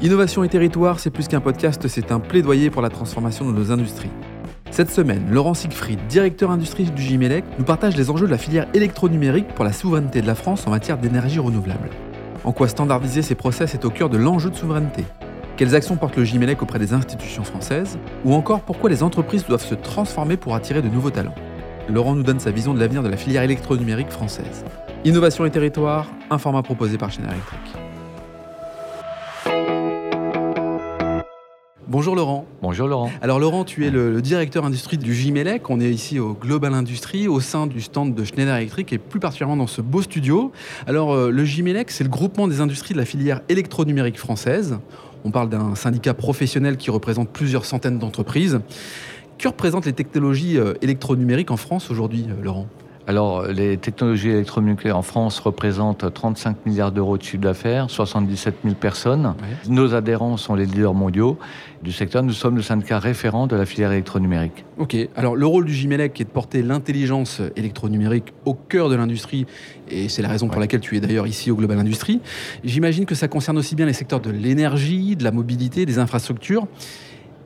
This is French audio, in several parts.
Innovation et territoire, c'est plus qu'un podcast, c'est un plaidoyer pour la transformation de nos industries. Cette semaine, Laurent Siegfried, directeur industrie du Gimelec, nous partage les enjeux de la filière électronumérique pour la souveraineté de la France en matière d'énergie renouvelable. En quoi standardiser ces process est au cœur de l'enjeu de souveraineté? Quelles actions porte le Gimelec auprès des institutions françaises? Ou encore pourquoi les entreprises doivent se transformer pour attirer de nouveaux talents? Laurent nous donne sa vision de l'avenir de la filière électronumérique française. Innovation et territoire, un format proposé par Schneider Electric. Bonjour Laurent. Bonjour Laurent. Alors Laurent, tu es le, directeur industrie du Gimelec. On est ici au Global Industrie, au sein du stand de Schneider Electric et plus particulièrement dans ce beau studio. Alors euh, le Gimelec, c'est le groupement des industries de la filière électronumérique française. On parle d'un syndicat professionnel qui représente plusieurs centaines d'entreprises. Que représentent les technologies euh, électronumériques en France aujourd'hui, euh, Laurent? Alors, les technologies électronucléaires en France représentent 35 milliards d'euros de chiffre d'affaires, 77 000 personnes. Nos adhérents sont les leaders mondiaux du secteur. Nous sommes le syndicat référent de la filière électronumérique. Ok. Alors, le rôle du GIMELEC est de porter l'intelligence électronumérique au cœur de l'industrie, et c'est la raison pour laquelle tu es d'ailleurs ici au Global Industrie. J'imagine que ça concerne aussi bien les secteurs de l'énergie, de la mobilité, des infrastructures.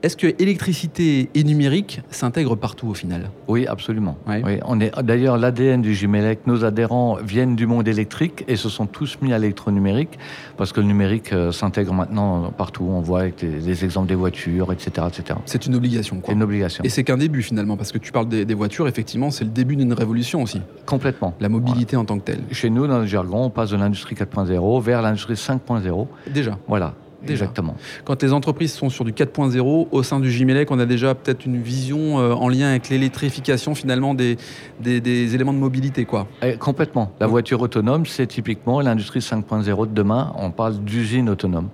Est-ce que électricité et numérique s'intègrent partout au final? Oui, absolument. Oui, on est d'ailleurs l'ADN du Gimelec. Nos adhérents viennent du monde électrique et se sont tous mis à l'électronumérique parce que le numérique euh, s'intègre maintenant partout. On voit avec les, exemples des voitures, etc., etc. C'est une obligation. C'est une obligation. Et c'est qu'un début finalement parce que tu parles des, voitures. Effectivement, c'est le début d'une révolution aussi. Complètement. La mobilité en tant que telle. Chez nous, dans le jargon, on passe de l'industrie 4.0 vers l'industrie 5.0. Déjà. Voilà. Exactement. Quand les entreprises sont sur du 4.0, au sein du Gimelec, on a déjà peut-être une vision euh, en lien avec l'électrification finalement des, des, éléments de mobilité. Quoi. Eh, complètement. La voiture autonome, c'est typiquement l'industrie 5.0 de demain. On parle d'usine autonome.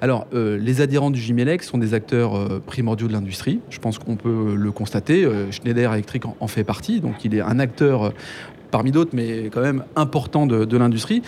Alors, euh, les adhérents du Gimelec sont des acteurs euh, primordiaux de l'industrie. Je pense qu'on peut le constater. Schneider Electric en, fait partie, donc il est un acteur parmi d'autres, mais quand même important de, de l'industrie.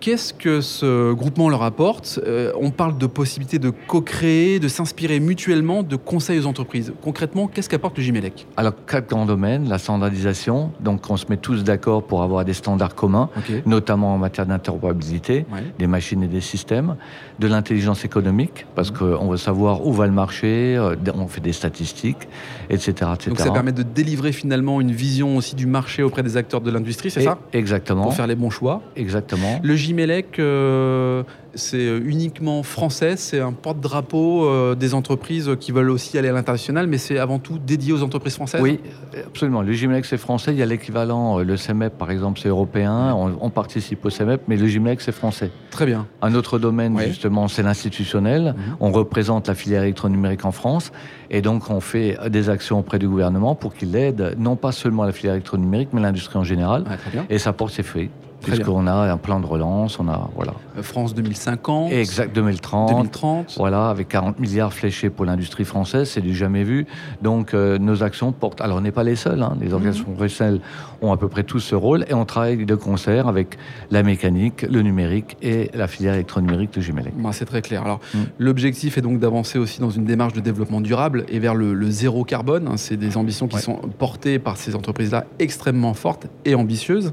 Qu'est-ce que ce groupement leur apporte euh, On parle de possibilités de co-créer, de s'inspirer mutuellement de conseils aux entreprises. Concrètement, qu'est-ce qu'apporte le Gimelec Alors, quatre grands domaines. La standardisation, donc on se met tous d'accord pour avoir des standards communs, notamment en matière d'interopérabilité des machines et des systèmes. De l'intelligence économique, parce mmh. qu'on veut savoir où va le marché, euh, on fait des statistiques, etc., etc. Donc ça permet de délivrer finalement une vision aussi du marché auprès des acteurs de l'industrie, c'est ça? Exactement. Pour faire les bons choix. Exactement. Le Gimelec, euh, c'est uniquement français, c'est un porte-drapeau euh, des entreprises qui veulent aussi aller à l'international, mais c'est avant tout dédié aux entreprises françaises Oui, absolument. Le Gimelec, c'est français. Il y a l'équivalent, euh, le CEMEP, par exemple, c'est européen. On, participe au CEMEP, mais le Gimelec, c'est français. Très bien. Un autre domaine, justement, c'est l'institutionnel. Mhm. On représente la filière électronumérique en France. Et donc, on fait des actions auprès du gouvernement pour qu'il aide non pas seulement la filière électronumérique, mais l'industrie en général. et ça porte ses fruits puisqu'on a un plan de relance, on a voilà. Euh, France 2050. Exact, 2030. 2030. Voilà, avec 40 milliards fléchés pour l'industrie française, c'est du jamais vu. Donc euh, nos actions portent. Alors on n'est pas les seuls, hein, les organisations mhm. professionnelles ont à peu près tous ce rôle et on travaille de concert avec la mécanique, le numérique et la filière électronumérique de Gimelec. Bah, c'est très clair. Alors mm. l'objectif est donc d'avancer aussi dans une démarche de développement durable et vers le, zéro carbone. Hein. c'est des ambitions qui sont portées par ces entreprises-là extrêmement fortes et ambitieuses.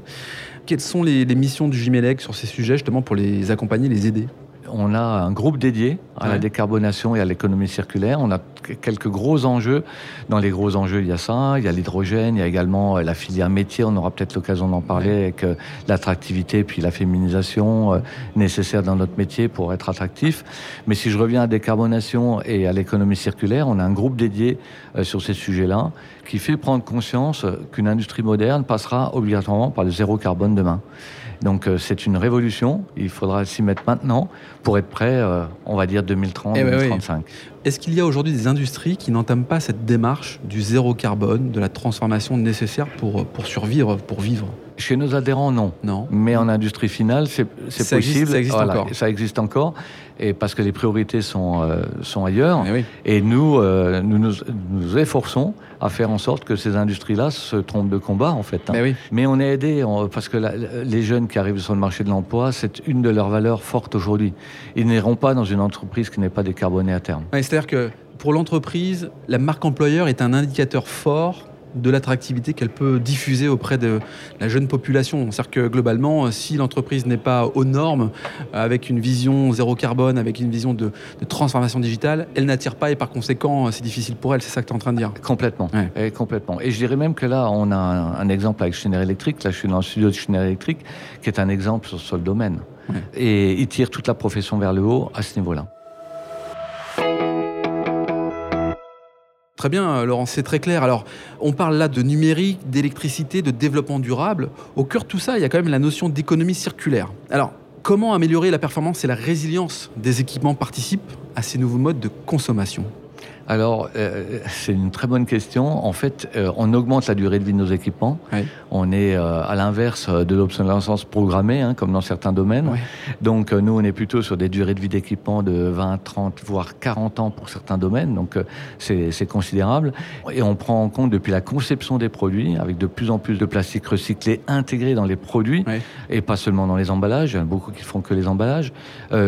Quelles sont les, missions du Gimelec sur ces sujets, justement, pour les accompagner, les aider? On a un groupe dédié à la décarbonation et à l'économie circulaire. On a quelques gros enjeux. Dans les gros enjeux, il y a ça, il y a l'hydrogène, il y a également euh, la filière métier. On aura peut-être l'occasion d'en parler avec euh, l'attractivité puis la féminisation euh, nécessaire dans notre métier pour être attractif. Mais si je reviens à décarbonation et à l'économie circulaire, on a un groupe dédié sur ces sujets-là qui fait prendre conscience qu'une industrie moderne passera obligatoirement par le zéro carbone demain. Donc c'est une révolution, il faudra s'y mettre maintenant pour être prêt, on va dire 2030, 2035. Eh Est-ce qu'il y a aujourd'hui des industries qui n'entament pas cette démarche du zéro carbone, de la transformation nécessaire pour, pour survivre, pour vivre chez nos adhérents, non. Non. Mais en industrie finale, c'est possible. Existe, ça existe encore. Ça existe encore. Et parce que les priorités sont, euh, sont ailleurs. Eh et nous, euh, nous, nous, efforçons à faire en sorte que ces industries-là se trompent de combat, en fait. Hein. Eh Mais on est aidé parce que les jeunes qui arrivent sur le marché de l'emploi, c'est une de leurs valeurs fortes aujourd'hui. Ils n'iront pas dans une entreprise qui n'est pas décarbonée à terme. C'est-à-dire que pour l'entreprise, la marque employeur est un indicateur fort de l'attractivité qu'elle peut diffuser auprès de la jeune population. C'est-à-dire que globalement, si l'entreprise n'est pas aux normes, avec une vision zéro carbone, avec une vision de, transformation digitale, elle n'attire pas et par conséquent, c'est difficile pour elle. C'est ça que tu es en train de dire Complètement. Et complètement. Et je dirais même que là, on a un, exemple avec Schneider Electric. Là, je suis dans le studio de Schneider Electric, qui est un exemple sur, le domaine. Et il tire toute la profession vers le haut à ce niveau-là. Très bien, euh, Laurent, c'est très clair. Alors, on parle là de numérique, d'électricité, de développement durable. Au cœur de tout ça, il y a quand même la notion d'économie circulaire. Alors, comment améliorer la performance et la résilience des équipements participent à ces nouveaux modes de consommation? Alors, euh, c'est une très bonne question. En fait, euh, on augmente la durée de vie de nos équipements. On est euh, à l'inverse de l'obsolescence programmée, hein, comme dans certains domaines. Donc, nous, on est plutôt sur des durées de vie d'équipement de 20, 30, voire 40 ans pour certains domaines. Donc, c'est considérable. Et on prend en compte depuis la conception des produits, avec de plus en plus de plastique recyclé intégré dans les produits, et pas seulement dans les emballages. Il y en a beaucoup qui font que les emballages,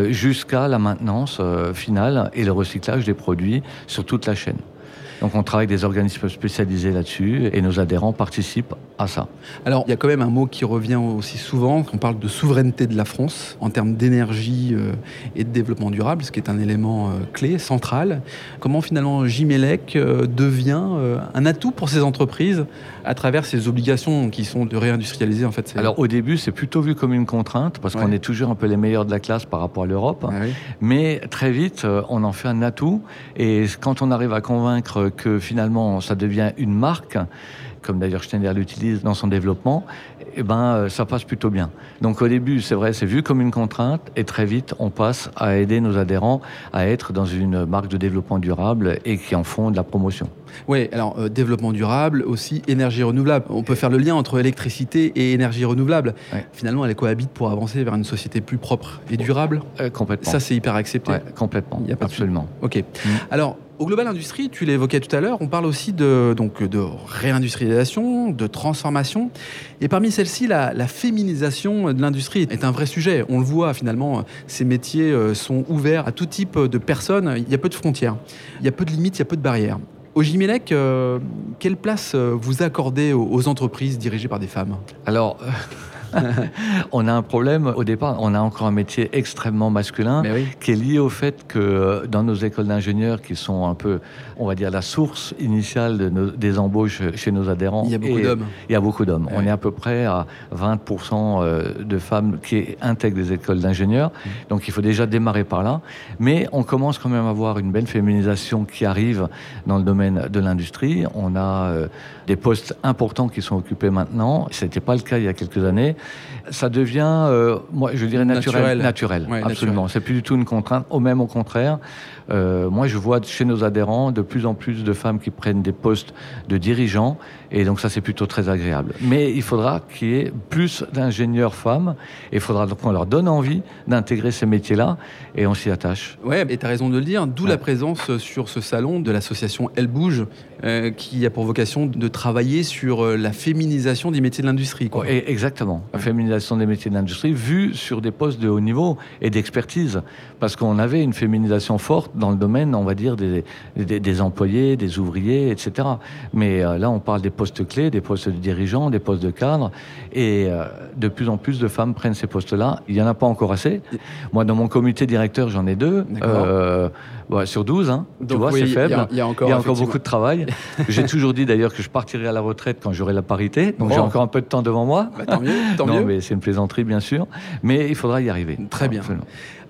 jusqu'à la maintenance finale et le recyclage des produits, surtout toute la chaîne. Donc on travaille avec des organismes spécialisés là-dessus et nos adhérents participent à ça. Alors il y a quand même un mot qui revient aussi souvent, on parle de souveraineté de la France en termes d'énergie euh, et de développement durable, ce qui est un élément euh, clé, central. Comment finalement Jimelec euh, devient un atout pour ces entreprises à travers ces obligations qui sont de réindustrialiser en fait Alors au début c'est plutôt vu comme une contrainte parce qu'on est toujours un peu les meilleurs de la classe par rapport à l'Europe, ah mais très vite on en fait un atout et quand on arrive à convaincre que finalement ça devient une marque, comme d'ailleurs Schneider l'utilise dans son développement, eh ben, euh, ça passe plutôt bien. Donc au début, c'est vrai, c'est vu comme une contrainte, et très vite, on passe à aider nos adhérents à être dans une marque de développement durable et qui en font de la promotion. Oui, alors euh, développement durable, aussi énergie renouvelable. On peut faire le lien entre électricité et énergie renouvelable. Finalement, elle cohabite pour avancer vers une société plus propre et durable. Euh, complètement. Ça, c'est hyper accepté. complètement. Il y a pas Absolument. Ok. Mm. Alors, au Global Industrie, tu l'évoquais tout à l'heure, on parle aussi de, donc, de réindustrialisation, de transformation. Et parmi celles-ci, la, féminisation de l'industrie est un vrai sujet. On le voit finalement, ces métiers euh, sont ouverts à tout type de personnes. Il y a peu de frontières, il y a peu de limites, il y a peu de barrières. Au Gimelec, euh, quelle place euh, vous accordez aux, entreprises dirigées par des femmes? Alors, on a un problème au départ. On a encore un métier extrêmement masculin qui est lié au fait que euh, dans nos écoles d'ingénieurs, qui sont un peu, on va dire, la source initiale des embauches chez nos adhérents, il y a beaucoup d'hommes. Il y a beaucoup d'hommes. On est à peu près à 20% euh, de femmes qui intègrent des écoles d'ingénieurs. Mmh. Donc il faut déjà démarrer par là. Mais on commence quand même à voir une belle féminisation qui arrive dans le domaine de l'industrie. On a euh, des postes importants qui sont occupés maintenant. Ce n'était pas le cas il y a quelques années ça devient, euh, moi, je dirais naturel. Naturel, absolument. C'est plus du tout une contrainte. Au même au contraire, euh, moi, je vois chez nos adhérents de plus en plus de femmes qui prennent des postes de dirigeants, et donc ça, c'est plutôt très agréable. Mais il faudra qu'il y ait plus d'ingénieurs femmes, et il faudra qu'on leur donne envie d'intégrer ces métiers-là, et on s'y attache. Ouais, et tu as raison de le dire, d'où la présence sur ce salon de l'association Elle Bouge, euh, qui a pour vocation de travailler sur euh, la féminisation des métiers de l'industrie. exactement, la féminisation des métiers de l'industrie, vue sur des postes de haut niveau et d'expertise, parce qu'on avait une féminisation forte dans le domaine, on va dire, des, des, employés, des ouvriers, etc. Mais euh, là, on parle des postes clés, des postes de dirigeants, des postes de cadres, et euh, de plus en plus de femmes prennent ces postes-là. Il n'y en a pas encore assez. Moi, dans mon comité directeur, j'en ai deux, sur 12, hein. tu vois, c'est faible. Il y, a encore, beaucoup de travail. J'ai toujours dit d'ailleurs que je partirai à la retraite quand j'aurai la parité, donc j'ai encore un peu de temps devant moi. Bah, tant mieux, tant non, mais c'est une plaisanterie, bien sûr, mais il faudra y arriver. Très bien.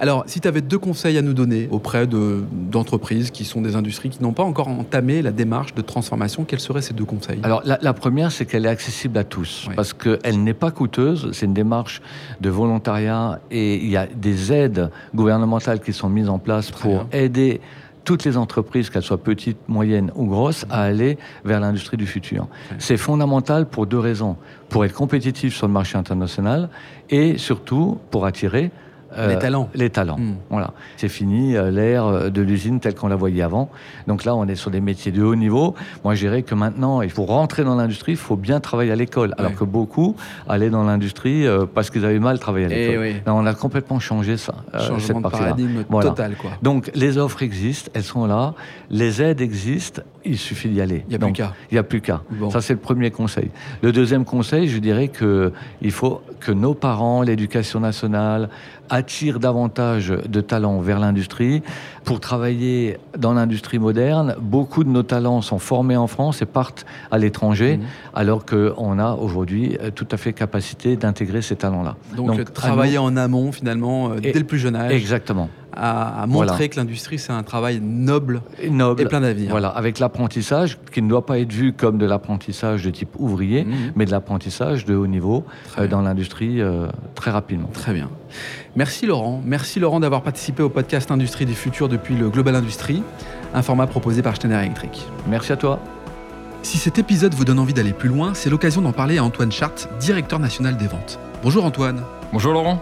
Alors, si tu avais deux conseils à nous donner auprès d'entreprises qui sont des industries qui n'ont pas encore entamé la démarche de transformation, quels seraient ces deux conseils? Alors, la, première, c'est qu'elle est accessible à tous, parce qu'elle n'est pas coûteuse, c'est une démarche de volontariat et il y a des aides gouvernementales qui sont mises en place pour aider toutes les entreprises, qu'elles soient petites, moyennes ou grosses, à aller vers l'industrie du futur. C'est fondamental pour deux raisons. Pour être compétitif sur le marché international et surtout pour attirer les talents. Les talents. Hmm. Voilà. C'est fini euh, l'ère euh, de l'usine telle qu'on la voyait avant. Donc là, on est sur des métiers de haut niveau. Moi, je dirais que maintenant, pour rentrer dans l'industrie, il faut bien travailler à l'école. Alors que beaucoup allaient dans l'industrie parce qu'ils avaient mal travaillé à eh l'école. On a complètement changé ça. Changement de paradigme total, quoi. Donc les offres existent, elles sont là. Les aides existent il suffit d'y aller. Il n'y a plus qu'à. Il n'y a plus qu'à. Ça, c'est le premier conseil. Le deuxième conseil, je dirais qu'il faut que nos parents, l'éducation nationale, attirent davantage de talents vers l'industrie. Pour travailler dans l'industrie moderne, beaucoup de nos talents sont formés en France et partent à l'étranger, mmh. alors qu'on a aujourd'hui euh, tout à fait capacité d'intégrer ces talents-là. Donc, travailler en amont, finalement, euh, dès le plus jeune âge. Exactement à, montrer que l'industrie, c'est un travail noble, noble, et plein d'avenir. Voilà, avec l'apprentissage qui ne doit pas être vu comme de l'apprentissage de type ouvrier, mmh. mais de l'apprentissage de haut niveau euh, dans l'industrie euh, très rapidement. Très bien. Merci Laurent. Merci Laurent d'avoir participé au podcast Industrie du futur depuis le Global Industrie, un format proposé par Steiner Electric. Merci à toi. Si cet épisode vous donne envie d'aller plus loin, c'est l'occasion d'en parler à Antoine Chart, directeur national des ventes. Bonjour Antoine. Bonjour Laurent.